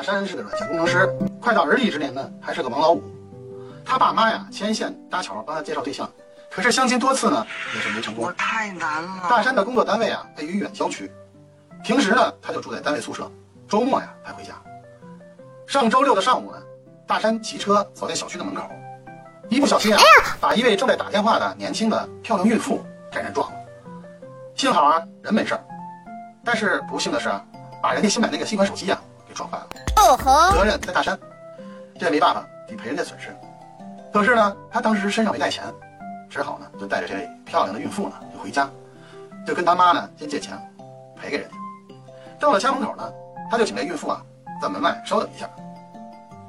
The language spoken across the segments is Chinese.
大山是个软件工程师，快到而立之年呢，还是个王老五。他爸妈呀，牵线搭桥帮他介绍对象，可是相亲多次呢，也是没成功。太难了。大山的工作单位啊，位于远郊区，平时呢，他就住在单位宿舍，周末呀才回家。上周六的上午呢，大山骑车走在小区的门口，一不小心啊，把一位正在打电话的年轻的漂亮孕妇给人撞了。幸好啊，人没事儿，但是不幸的是啊，把人家新买那个新款手机呀给撞坏了。哦吼！责任在大山，这也没办法，得赔人家损失。可是呢，他当时身上没带钱，只好呢就带着这位漂亮的孕妇呢就回家，就跟他妈呢先借钱赔给人家。到了家门口呢，他就请这孕妇啊在门外稍等一下。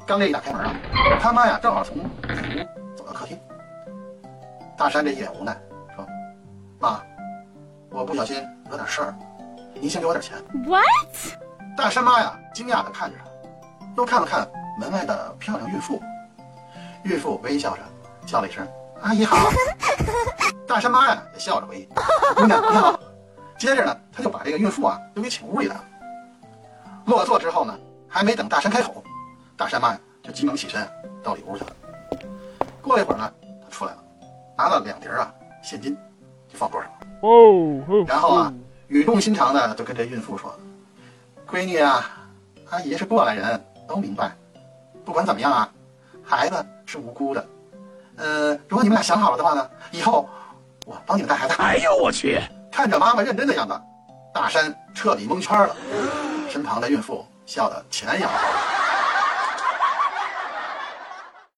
刚这一打开门啊，他妈呀正好从里屋走到客厅。大山这一脸无奈说：“妈，我不小心惹点事儿，您先给我点钱。” What？大山妈呀惊讶的看着他，又看了看门外的漂亮孕妇。孕妇微笑着叫了一声：“阿姨好。”大山妈呀也笑着回应：“姑娘你好。”接着呢，他就把这个孕妇啊就给请屋里来了。落座之后呢，还没等大山开口，大山妈呀就急忙起身到里屋去了。过了一会儿呢，他出来了，拿了两叠啊现金，就放桌上了。哦，然后啊，语重心长的就跟这孕妇说：“闺女啊，阿姨是过来人，都明白。不管怎么样啊，孩子是无辜的。呃，如果你们俩想好了的话呢，以后我帮你们带孩子。”哎呦我去！看着妈妈认真的样子，大山彻底蒙圈了。身旁的孕妇笑得前仰后合。